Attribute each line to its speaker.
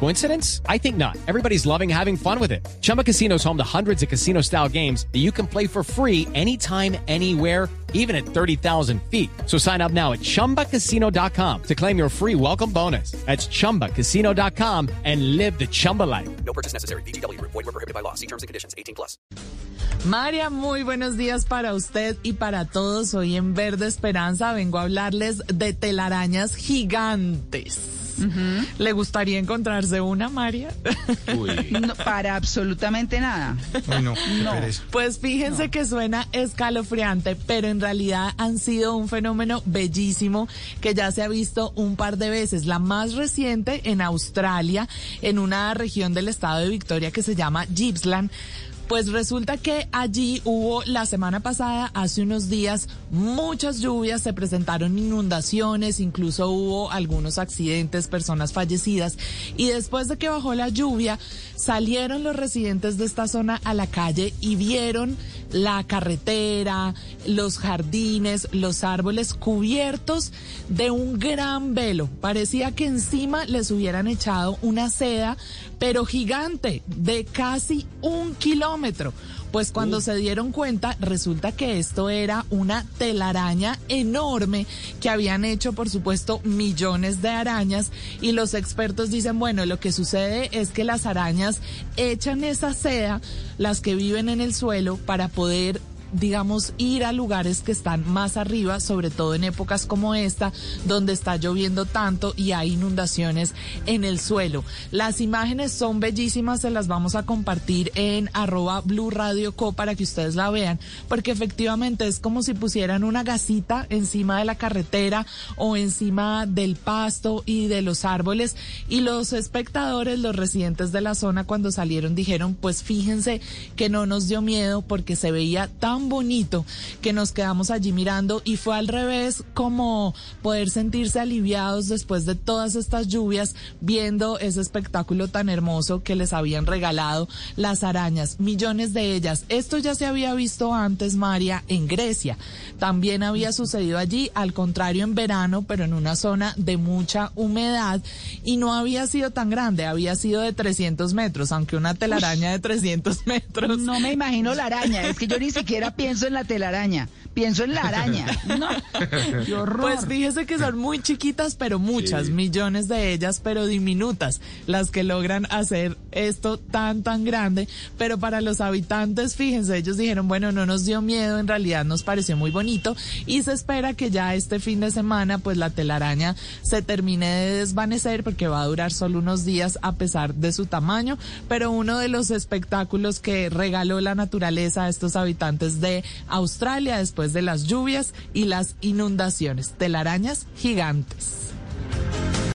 Speaker 1: Coincidence? I think not. Everybody's loving having fun with it. Chumba Casino is home to hundreds of casino style games that you can play for free anytime, anywhere, even at 30,000 feet. So sign up now at chumbacasino.com to claim your free welcome bonus. That's chumbacasino.com and live the Chumba life.
Speaker 2: No purchase necessary. BGW. Void were prohibited by law. See terms and conditions. 18 plus.
Speaker 3: María, muy buenos días para usted y para todos. Hoy en Verde Esperanza vengo a hablarles de telarañas gigantes. ¿Le gustaría encontrarse una, María?
Speaker 4: No, para absolutamente nada.
Speaker 5: Bueno,
Speaker 4: No.
Speaker 3: Pues fíjense que suena escalofriante, pero en realidad han sido un fenómeno bellísimo que ya se ha visto un par de veces. La más reciente en Australia, en una región del estado de Victoria que se llama Gippsland. Pues resulta que allí hubo la semana pasada, hace unos días, muchas lluvias, se presentaron inundaciones, incluso hubo algunos accidentes, personas fallecidas. Y después de que bajó la lluvia, salieron los residentes de esta zona a la calle y vieron la carretera, los jardines, los árboles cubiertos de un gran velo. Parecía que encima les hubieran echado una seda, pero gigante, de casi un kilómetro. Pues cuando se dieron cuenta, resulta que esto era una telaraña enorme que habían hecho, por supuesto, millones de arañas. Y los expertos dicen, bueno, lo que sucede es que las arañas echan esa seda, las que viven en el suelo, para poder poder digamos, ir a lugares que están más arriba, sobre todo en épocas como esta, donde está lloviendo tanto y hay inundaciones en el suelo. Las imágenes son bellísimas, se las vamos a compartir en arroba Blue Radio Co para que ustedes la vean, porque efectivamente es como si pusieran una gasita encima de la carretera o encima del pasto y de los árboles y los espectadores, los residentes de la zona cuando salieron dijeron, pues fíjense que no nos dio miedo porque se veía tan bonito que nos quedamos allí mirando y fue al revés como poder sentirse aliviados después de todas estas lluvias viendo ese espectáculo tan hermoso que les habían regalado las arañas, millones de ellas. Esto ya se había visto antes, María, en Grecia. También había sucedido allí, al contrario en verano, pero en una zona de mucha humedad y no había sido tan grande, había sido de 300 metros, aunque una telaraña de 300 metros.
Speaker 4: No me imagino la araña. Es que yo ni siquiera pienso en la telaraña. Pienso en la araña. No. Qué horror.
Speaker 3: Pues fíjese que son muy chiquitas, pero muchas, millones de ellas, pero diminutas, las que logran hacer esto tan, tan grande. Pero para los habitantes, fíjense, ellos dijeron, bueno, no nos dio miedo, en realidad nos pareció muy bonito y se espera que ya este fin de semana, pues la telaraña se termine de desvanecer porque va a durar solo unos días a pesar de su tamaño. Pero uno de los espectáculos que regaló la naturaleza a estos habitantes de Australia de las lluvias y las inundaciones. Telarañas gigantes.